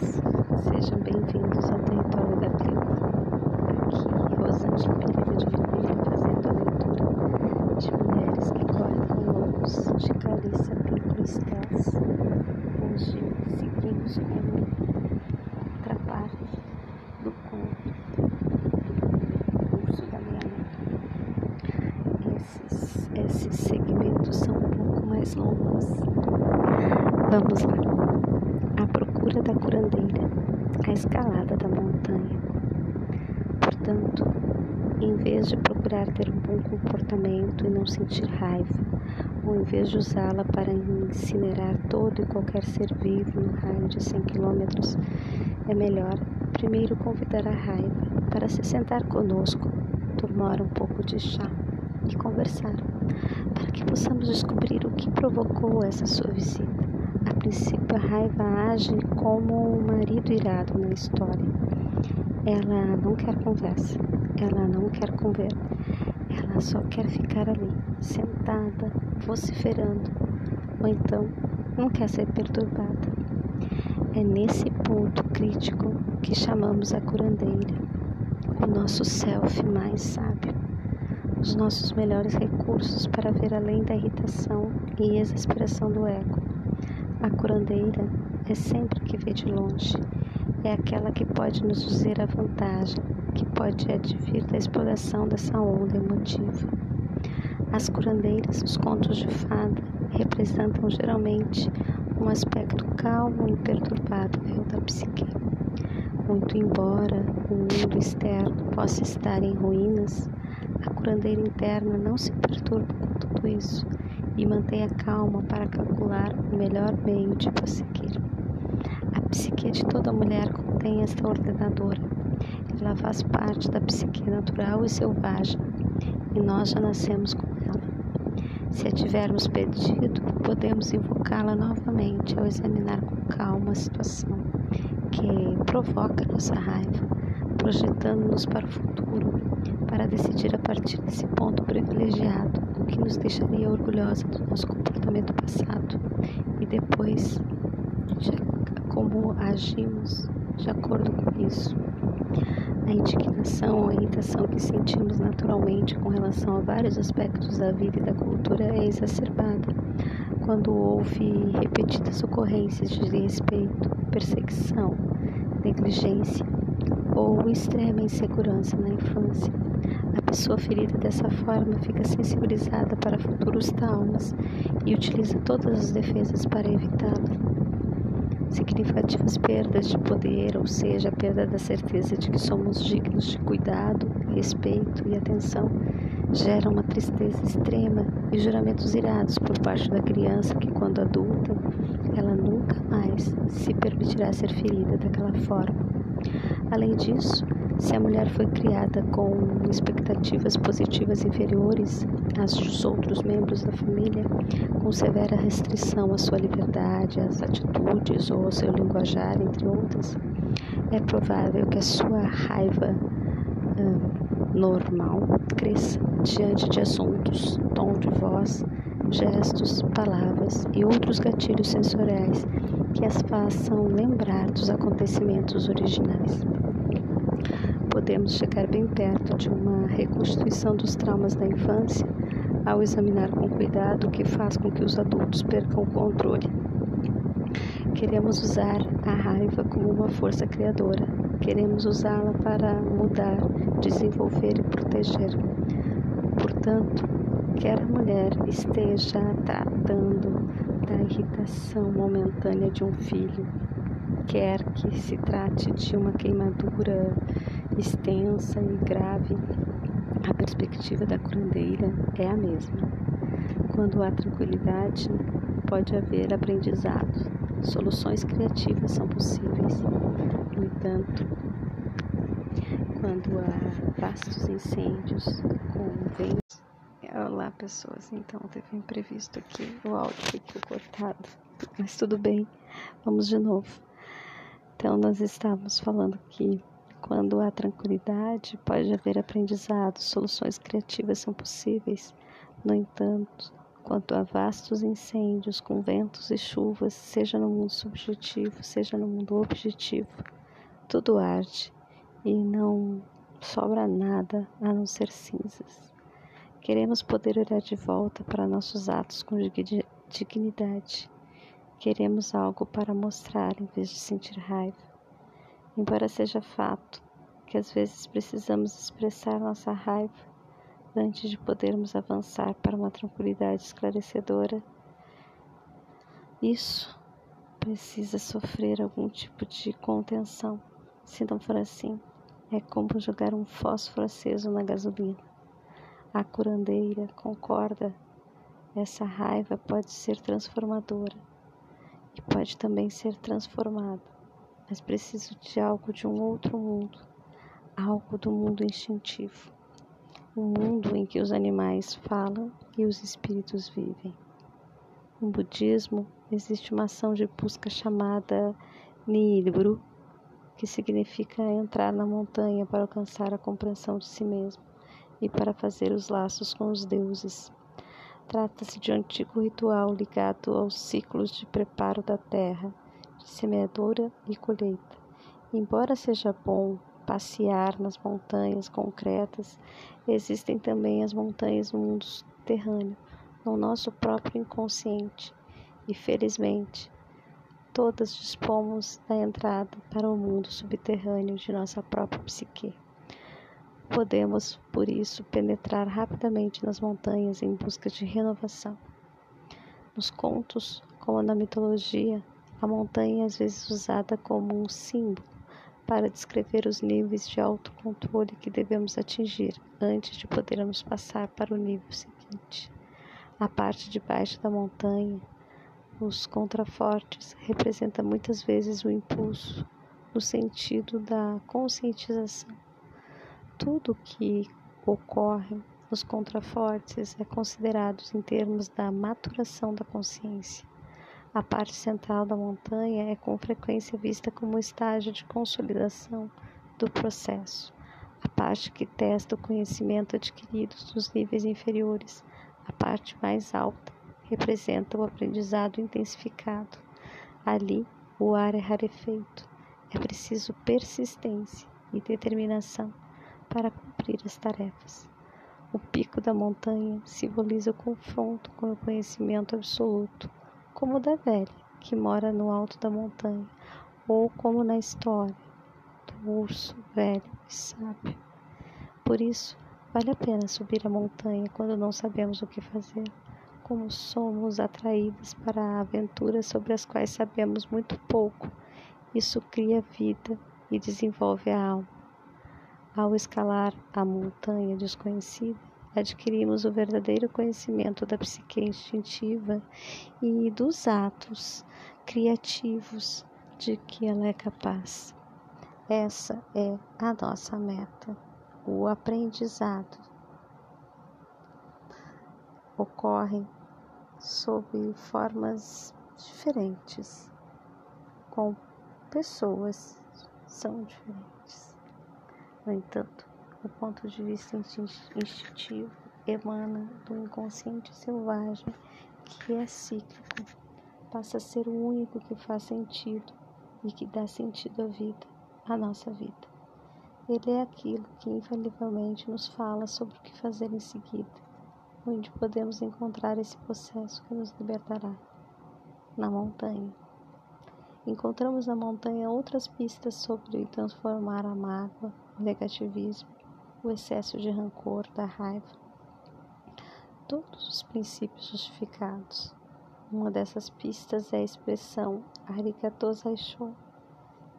Sejam bem-vindos ao território da Plio. Aqui, Rosângela Pereira de Vermelho, fazendo a leitura de Mulheres que Correm com Lobos, de Clarissa Pinkola Strauss. Hoje seguimos com outra parte do conto do curso da meia-noite. Esses, esses segmentos são um pouco mais longos. Vamos lá da curandeira, a escalada da montanha. Portanto, em vez de procurar ter um bom comportamento e não sentir raiva, ou em vez de usá-la para incinerar todo e qualquer ser vivo no raio de 100 quilômetros, é melhor primeiro convidar a raiva para se sentar conosco, tomar um pouco de chá e conversar, para que possamos descobrir o que provocou essa sua visita. Princípio, a raiva age como um marido irado na história. Ela não quer conversa, ela não quer conver, ela só quer ficar ali, sentada, vociferando, ou então não quer ser perturbada. É nesse ponto crítico que chamamos a curandeira, o nosso self mais sábio, os nossos melhores recursos para ver além da irritação e exasperação do ego a curandeira é sempre que vê de longe, é aquela que pode nos dizer a vantagem, que pode advir da exploração dessa onda emotiva. As curandeiras, os contos de fada, representam geralmente um aspecto calmo e imperturbável da psique. Muito embora o mundo externo possa estar em ruínas, a curandeira interna não se perturba com tudo isso e mantenha calma para calcular o melhor meio de prosseguir. A psique de toda mulher contém esta ordenadora. Ela faz parte da psique natural e selvagem, e nós já nascemos com ela. Se a tivermos pedido, podemos invocá-la novamente ao examinar com calma a situação que provoca nossa raiva, projetando-nos para o futuro, para decidir a partir desse ponto privilegiado que nos deixaria orgulhosa do nosso comportamento passado e depois de como agimos de acordo com isso. A indignação ou irritação que sentimos naturalmente com relação a vários aspectos da vida e da cultura é exacerbada quando houve repetidas ocorrências de desrespeito, perseguição, negligência ou extrema insegurança na infância a pessoa ferida dessa forma fica sensibilizada para futuros traumas e utiliza todas as defesas para evitá-la. Significativas perdas de poder, ou seja, a perda da certeza de que somos dignos de cuidado, respeito e atenção, geram uma tristeza extrema e juramentos irados por parte da criança que, quando adulta, ela nunca mais se permitirá ser ferida daquela forma. Além disso, se a mulher foi criada com expectativas positivas inferiores às dos outros membros da família, com severa restrição à sua liberdade, às atitudes ou ao seu linguajar, entre outras, é provável que a sua raiva normal cresça diante de assuntos, tom de voz, gestos, palavras e outros gatilhos sensoriais que as façam lembrar dos acontecimentos originais podemos chegar bem perto de uma reconstituição dos traumas da infância ao examinar com cuidado o que faz com que os adultos percam o controle. Queremos usar a raiva como uma força criadora. Queremos usá-la para mudar, desenvolver e proteger. Portanto, quer a mulher esteja tratando da irritação momentânea de um filho, quer que se trate de uma queimadura extensa e grave, a perspectiva da curandeira é a mesma. Quando há tranquilidade, pode haver aprendizado. Soluções criativas são possíveis. No entanto, quando há vastos incêndios com ventos. Olá, pessoas. Então, teve imprevisto aqui. O áudio ficou cortado. Mas tudo bem. Vamos de novo. Então, nós estávamos falando que quando há tranquilidade, pode haver aprendizado, soluções criativas são possíveis. No entanto, quanto a vastos incêndios com ventos e chuvas, seja no mundo subjetivo, seja no mundo objetivo, tudo arde e não sobra nada a não ser cinzas. Queremos poder olhar de volta para nossos atos com dignidade. Queremos algo para mostrar em vez de sentir raiva. Embora seja fato que às vezes precisamos expressar nossa raiva antes de podermos avançar para uma tranquilidade esclarecedora, isso precisa sofrer algum tipo de contenção. Se não for assim, é como jogar um fósforo aceso na gasolina. A curandeira concorda, essa raiva pode ser transformadora e pode também ser transformada, mas preciso de algo de um outro mundo, algo do mundo instintivo, um mundo em que os animais falam e os espíritos vivem. No budismo existe uma ação de busca chamada Nilbru, que significa entrar na montanha para alcançar a compreensão de si mesmo e para fazer os laços com os deuses. Trata-se de um antigo ritual ligado aos ciclos de preparo da terra, semeadura e colheita. Embora seja bom passear nas montanhas concretas, existem também as montanhas no mundo subterrâneo, no nosso próprio inconsciente. E felizmente, todas dispomos da entrada para o mundo subterrâneo de nossa própria psique. Podemos, por isso, penetrar rapidamente nas montanhas em busca de renovação. Nos contos, como na mitologia, a montanha é às vezes usada como um símbolo para descrever os níveis de autocontrole que devemos atingir antes de podermos passar para o nível seguinte. A parte de baixo da montanha, os contrafortes, representa muitas vezes o impulso no sentido da conscientização tudo que ocorre nos contrafortes é considerado em termos da maturação da consciência. A parte central da montanha é com frequência vista como estágio de consolidação do processo. A parte que testa o conhecimento adquirido nos níveis inferiores, a parte mais alta, representa o aprendizado intensificado. Ali, o ar é rarefeito. É preciso persistência e determinação para cumprir as tarefas. O pico da montanha simboliza o confronto com o conhecimento absoluto, como o da velha que mora no alto da montanha, ou como na história do urso velho e sábio. Por isso, vale a pena subir a montanha quando não sabemos o que fazer, como somos atraídos para aventuras sobre as quais sabemos muito pouco. Isso cria vida e desenvolve a alma. Ao escalar a montanha desconhecida, adquirimos o verdadeiro conhecimento da psique instintiva e dos atos criativos de que ela é capaz. Essa é a nossa meta, o aprendizado. Ocorre sob formas diferentes, com pessoas são diferentes. No entanto, o ponto de vista instintivo emana do inconsciente selvagem que é cíclico, passa a ser o único que faz sentido e que dá sentido à vida, à nossa vida. Ele é aquilo que infalivelmente nos fala sobre o que fazer em seguida, onde podemos encontrar esse processo que nos libertará. Na montanha. Encontramos na montanha outras pistas sobre transformar a mágoa o negativismo, o excesso de rancor, da raiva. Todos os princípios justificados. Uma dessas pistas é a expressão Arigato Zaisho,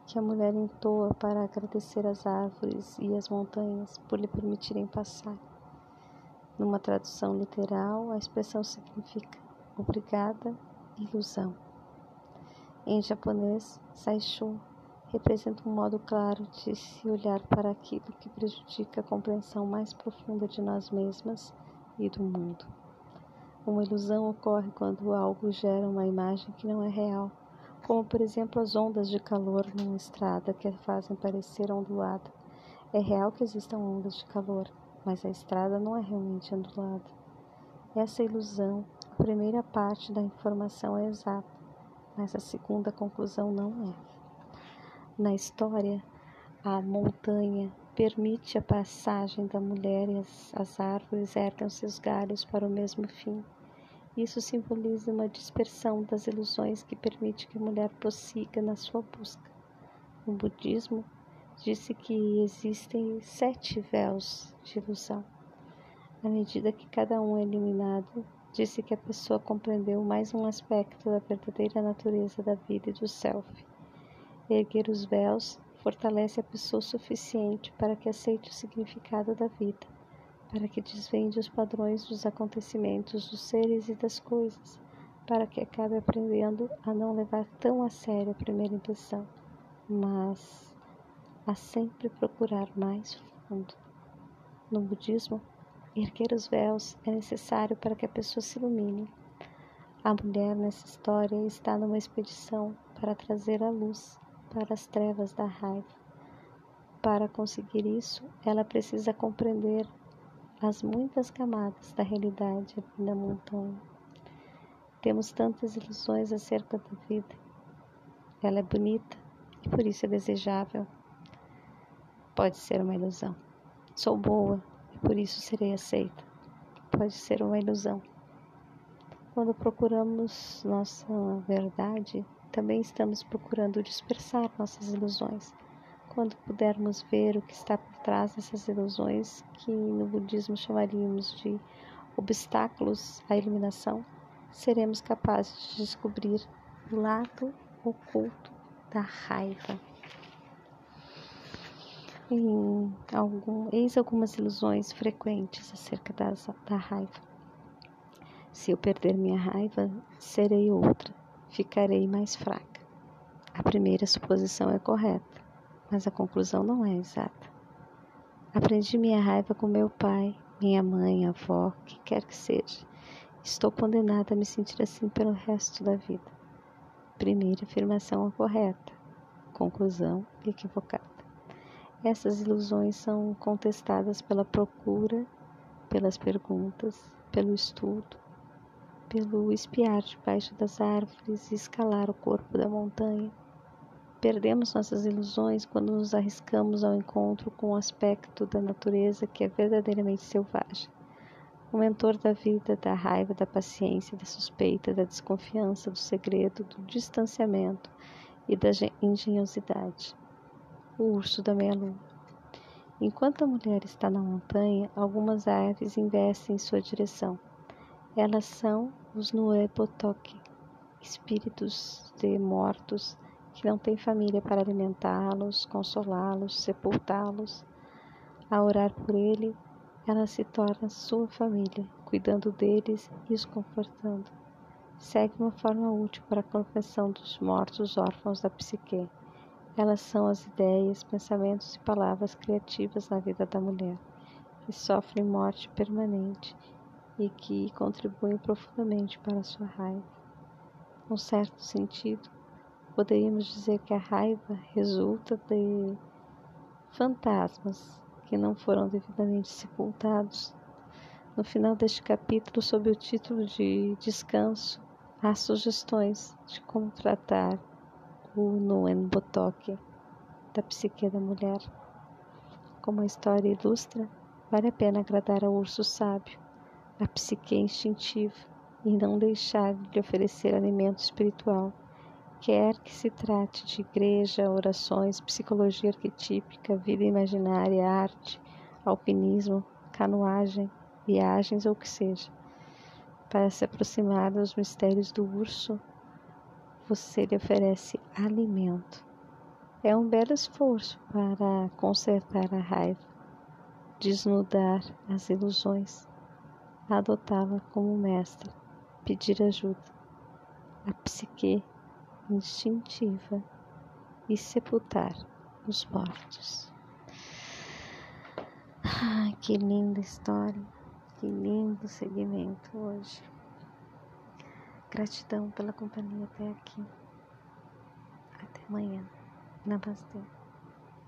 que a mulher entoa para agradecer as árvores e as montanhas por lhe permitirem passar. Numa tradução literal, a expressão significa obrigada, ilusão. Em japonês, Saisho representa um modo claro de se olhar para aquilo que prejudica a compreensão mais profunda de nós mesmas e do mundo. Uma ilusão ocorre quando algo gera uma imagem que não é real, como por exemplo as ondas de calor numa estrada que a fazem parecer ondulada. É real que existam ondas de calor, mas a estrada não é realmente ondulada. Essa ilusão A primeira parte da informação é exata, mas a segunda conclusão não é. Na história, a montanha permite a passagem da mulher e as, as árvores erguem seus galhos para o mesmo fim. Isso simboliza uma dispersão das ilusões que permite que a mulher prossiga na sua busca. No budismo, disse que existem sete véus de ilusão. À medida que cada um é eliminado, disse que a pessoa compreendeu mais um aspecto da verdadeira natureza da vida e do self. Erguer os véus fortalece a pessoa o suficiente para que aceite o significado da vida, para que desvende os padrões dos acontecimentos, dos seres e das coisas, para que acabe aprendendo a não levar tão a sério a primeira impressão, mas a sempre procurar mais fundo. No budismo, erguer os véus é necessário para que a pessoa se ilumine. A mulher nessa história está numa expedição para trazer a luz para as trevas da raiva. Para conseguir isso, ela precisa compreender as muitas camadas da realidade da montanha. Temos tantas ilusões acerca da vida. Ela é bonita e por isso é desejável pode ser uma ilusão. Sou boa e por isso serei aceita. Pode ser uma ilusão. Quando procuramos nossa verdade, também estamos procurando dispersar nossas ilusões. Quando pudermos ver o que está por trás dessas ilusões, que no budismo chamaríamos de obstáculos à iluminação, seremos capazes de descobrir o lado oculto da raiva em algum, eis algumas ilusões frequentes acerca das, da raiva. Se eu perder minha raiva, serei outra, ficarei mais fraca. A primeira suposição é correta, mas a conclusão não é exata. Aprendi minha raiva com meu pai, minha mãe, avó, quem quer que seja. Estou condenada a me sentir assim pelo resto da vida. Primeira afirmação é correta, conclusão equivocada. Essas ilusões são contestadas pela procura, pelas perguntas, pelo estudo, pelo espiar debaixo das árvores e escalar o corpo da montanha. Perdemos nossas ilusões quando nos arriscamos ao encontro com um aspecto da natureza que é verdadeiramente selvagem. O mentor da vida, da raiva, da paciência, da suspeita, da desconfiança, do segredo, do distanciamento e da engenhosidade o urso da meia-lua. Enquanto a mulher está na montanha, algumas aves investem em sua direção. Elas são os Nuepotoque, espíritos de mortos que não têm família para alimentá-los, consolá-los, sepultá-los. A orar por ele, ela se torna sua família, cuidando deles e os confortando. Segue uma forma útil para a colocação dos mortos órfãos da psique. Elas são as ideias, pensamentos e palavras criativas na vida da mulher, que sofrem morte permanente e que contribuem profundamente para a sua raiva. Num certo sentido, poderíamos dizer que a raiva resulta de fantasmas que não foram devidamente sepultados. No final deste capítulo, sob o título de Descanso, há sugestões de como tratar no Enbotoque da psique da mulher. Como a história ilustra, vale a pena agradar ao urso sábio, a psique instintiva, e não deixar de oferecer alimento espiritual, quer que se trate de igreja, orações, psicologia arquetípica, vida imaginária, arte, alpinismo, canoagem, viagens ou o que seja. Para se aproximar dos mistérios do urso, você lhe oferece alimento. É um belo esforço para consertar a raiva, desnudar as ilusões, adotá-la como mestra, pedir ajuda, a psique instintiva e sepultar os mortos. Ai, que linda história, que lindo segmento hoje. Gratidão pela companhia até aqui. Até amanhã. Namastê.